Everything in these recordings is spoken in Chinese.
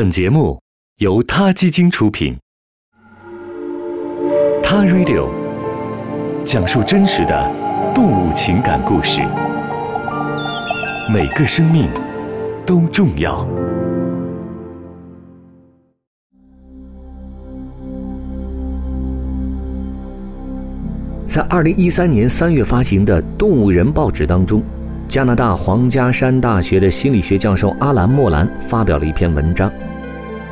本节目由他基金出品，《他 Radio》讲述真实的动物情感故事，每个生命都重要。在二零一三年三月发行的《动物人》报纸当中，加拿大皇家山大学的心理学教授阿兰·莫兰发表了一篇文章。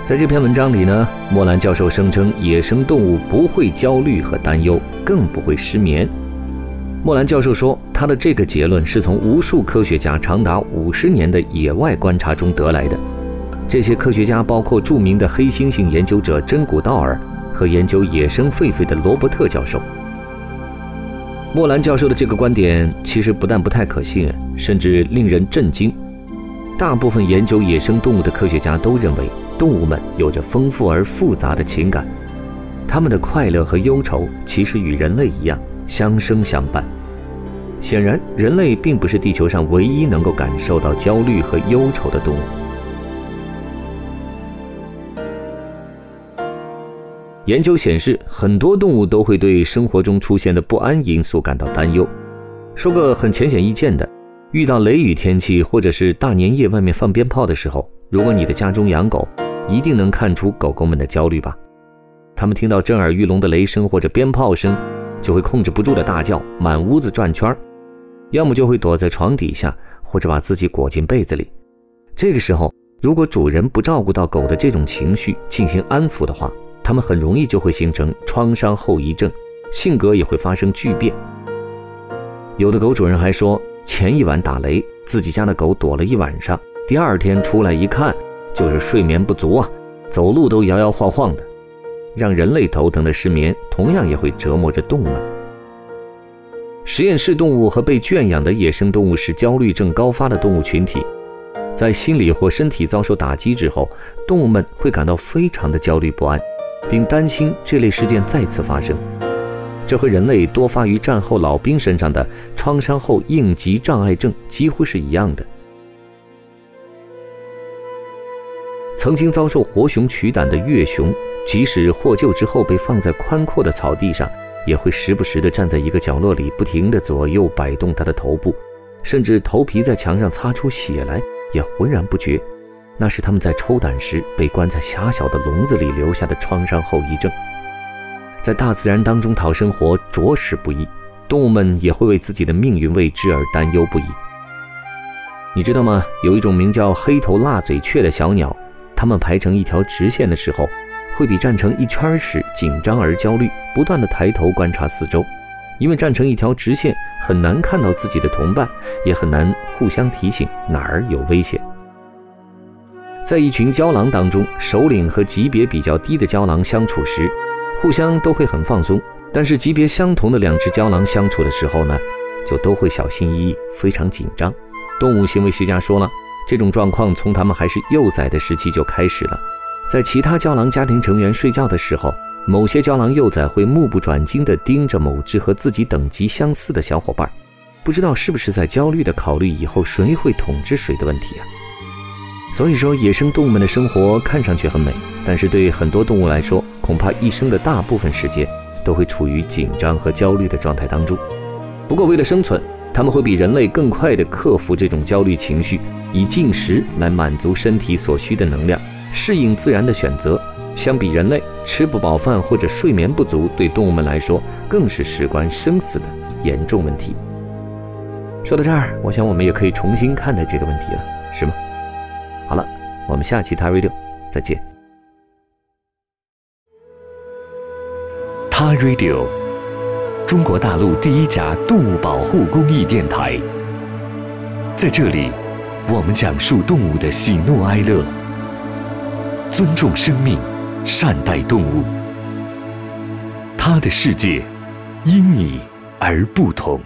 在这篇文章里呢，莫兰教授声称，野生动物不会焦虑和担忧，更不会失眠。莫兰教授说，他的这个结论是从无数科学家长达五十年的野外观察中得来的。这些科学家包括著名的黑猩猩研究者真古道尔和研究野生狒狒的罗伯特教授。莫兰教授的这个观点其实不但不太可信，甚至令人震惊。大部分研究野生动物的科学家都认为，动物们有着丰富而复杂的情感，他们的快乐和忧愁其实与人类一样相生相伴。显然，人类并不是地球上唯一能够感受到焦虑和忧愁的动物。研究显示，很多动物都会对生活中出现的不安因素感到担忧。说个很浅显易见的，遇到雷雨天气或者是大年夜外面放鞭炮的时候，如果你的家中养狗，一定能看出狗狗们的焦虑吧？它们听到震耳欲聋的雷声或者鞭炮声，就会控制不住的大叫，满屋子转圈儿，要么就会躲在床底下，或者把自己裹进被子里。这个时候，如果主人不照顾到狗的这种情绪，进行安抚的话，它们很容易就会形成创伤后遗症，性格也会发生巨变。有的狗主人还说，前一晚打雷，自己家的狗躲了一晚上，第二天出来一看，就是睡眠不足啊，走路都摇摇晃晃的。让人类头疼的失眠，同样也会折磨着动物们。实验室动物和被圈养的野生动物是焦虑症高发的动物群体，在心理或身体遭受打击之后，动物们会感到非常的焦虑不安。并担心这类事件再次发生，这和人类多发于战后老兵身上的创伤后应急障碍症几乎是一样的。曾经遭受活熊取胆的越熊，即使获救之后被放在宽阔的草地上，也会时不时地站在一个角落里，不停地左右摆动它的头部，甚至头皮在墙上擦出血来也浑然不觉。那是他们在抽胆时被关在狭小的笼子里留下的创伤后遗症。在大自然当中讨生活着实不易，动物们也会为自己的命运未知而担忧不已。你知道吗？有一种名叫黑头蜡嘴雀的小鸟，它们排成一条直线的时候，会比站成一圈时紧张而焦虑，不断的抬头观察四周，因为站成一条直线很难看到自己的同伴，也很难互相提醒哪儿有危险。在一群胶狼当中，首领和级别比较低的胶狼相处时，互相都会很放松；但是级别相同的两只胶狼相处的时候呢，就都会小心翼翼，非常紧张。动物行为学家说了，这种状况从它们还是幼崽的时期就开始了。在其他胶狼家庭成员睡觉的时候，某些胶狼幼崽会目不转睛地盯着某只和自己等级相似的小伙伴，不知道是不是在焦虑地考虑以后谁会统治谁的问题啊？所以说，野生动物们的生活看上去很美，但是对很多动物来说，恐怕一生的大部分时间都会处于紧张和焦虑的状态当中。不过，为了生存，它们会比人类更快地克服这种焦虑情绪，以进食来满足身体所需的能量，适应自然的选择。相比人类，吃不饱饭或者睡眠不足，对动物们来说更是事关生死的严重问题。说到这儿，我想我们也可以重新看待这个问题了，是吗？我们下期《他 Radio》再见。他 Radio，中国大陆第一家动物保护公益电台。在这里，我们讲述动物的喜怒哀乐，尊重生命，善待动物。他的世界，因你而不同。